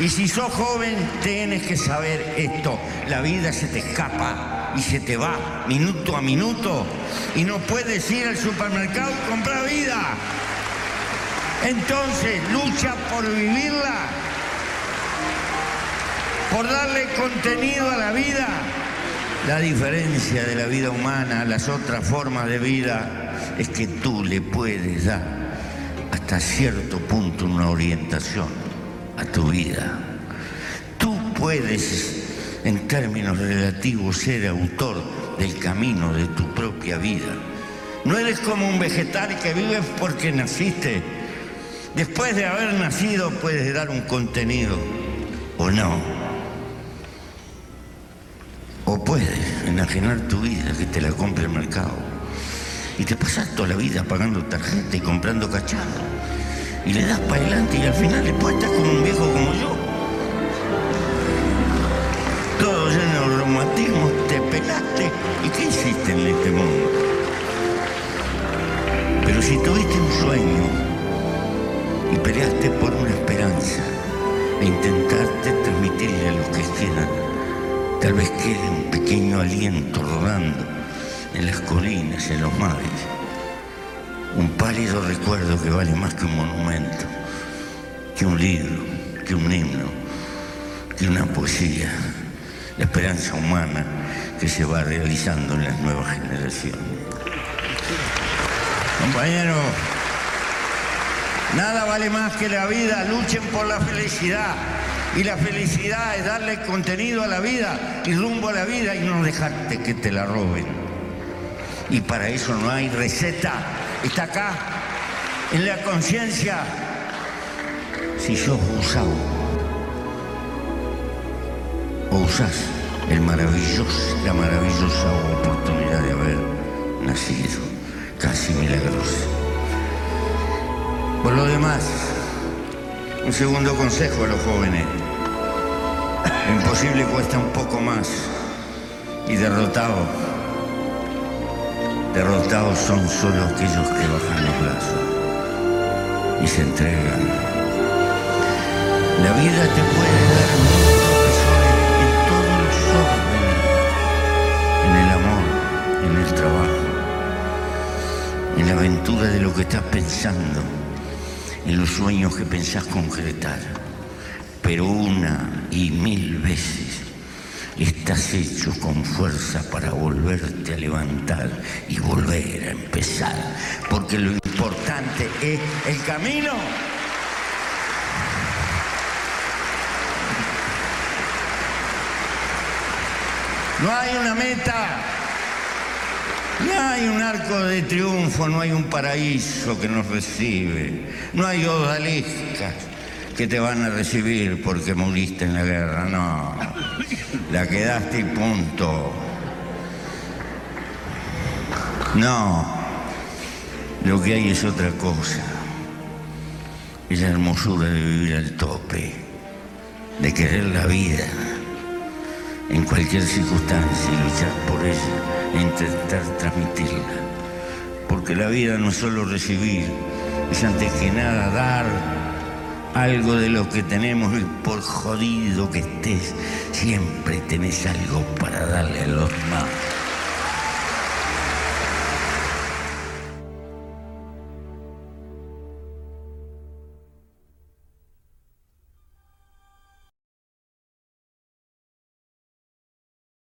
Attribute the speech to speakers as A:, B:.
A: Y si sos joven, tienes que saber esto. La vida se te escapa y se te va minuto a minuto. Y no puedes ir al supermercado y comprar vida. Entonces, lucha por vivirla, por darle contenido a la vida. La diferencia de la vida humana a las otras formas de vida es que tú le puedes dar hasta cierto punto una orientación a tu vida. Tú puedes, en términos relativos, ser autor del camino de tu propia vida. No eres como un vegetal que vive porque naciste. Después de haber nacido puedes dar un contenido o no. O puedes enajenar tu vida que te la compre el mercado. Y te pasas toda la vida pagando tarjeta y comprando cacharro. Y le das para adelante y al final después estás como un viejo como yo. Todo lleno de reumatismo, te pelaste. ¿Y qué hiciste en este mundo? Pero si tuviste un sueño y peleaste por una esperanza e intentaste transmitirle a los que quieran, tal vez quede un pequeño aliento rodando en las colinas, en los mares. Un pálido recuerdo que vale más que un monumento, que un libro, que un himno, que una poesía. La esperanza humana que se va realizando en las nuevas generaciones. Compañero, nada vale más que la vida. Luchen por la felicidad. Y la felicidad es darle contenido a la vida y rumbo a la vida y no dejarte que te la roben. Y para eso no hay receta. Está acá, en la conciencia. Si sos usado o usás el maravilloso, la maravillosa oportunidad de haber nacido, casi milagrosa. Por lo demás, un segundo consejo a los jóvenes. Lo imposible cuesta un poco más y derrotado. Derrotados son solo aquellos que bajan los brazos y se entregan. La vida te puede dar en todos los órdenes, en el amor, en el trabajo, en la aventura de lo que estás pensando, en los sueños que pensás concretar. Pero una y mil veces estás hecho con fuerza para volverte a levantar y volver a empezar. Porque lo importante es el camino. No hay una meta, no hay un arco de triunfo, no hay un paraíso que nos recibe, no hay odaliscas que te van a recibir porque moriste en la guerra, no. La quedaste y punto. No, lo que hay es otra cosa. Es la hermosura de vivir al tope, de querer la vida en cualquier circunstancia y luchar por ella e intentar transmitirla. Porque la vida no es solo recibir, es antes que nada dar algo de lo que tenemos y por jodido que estés, siempre tenés algo para darle a los demás.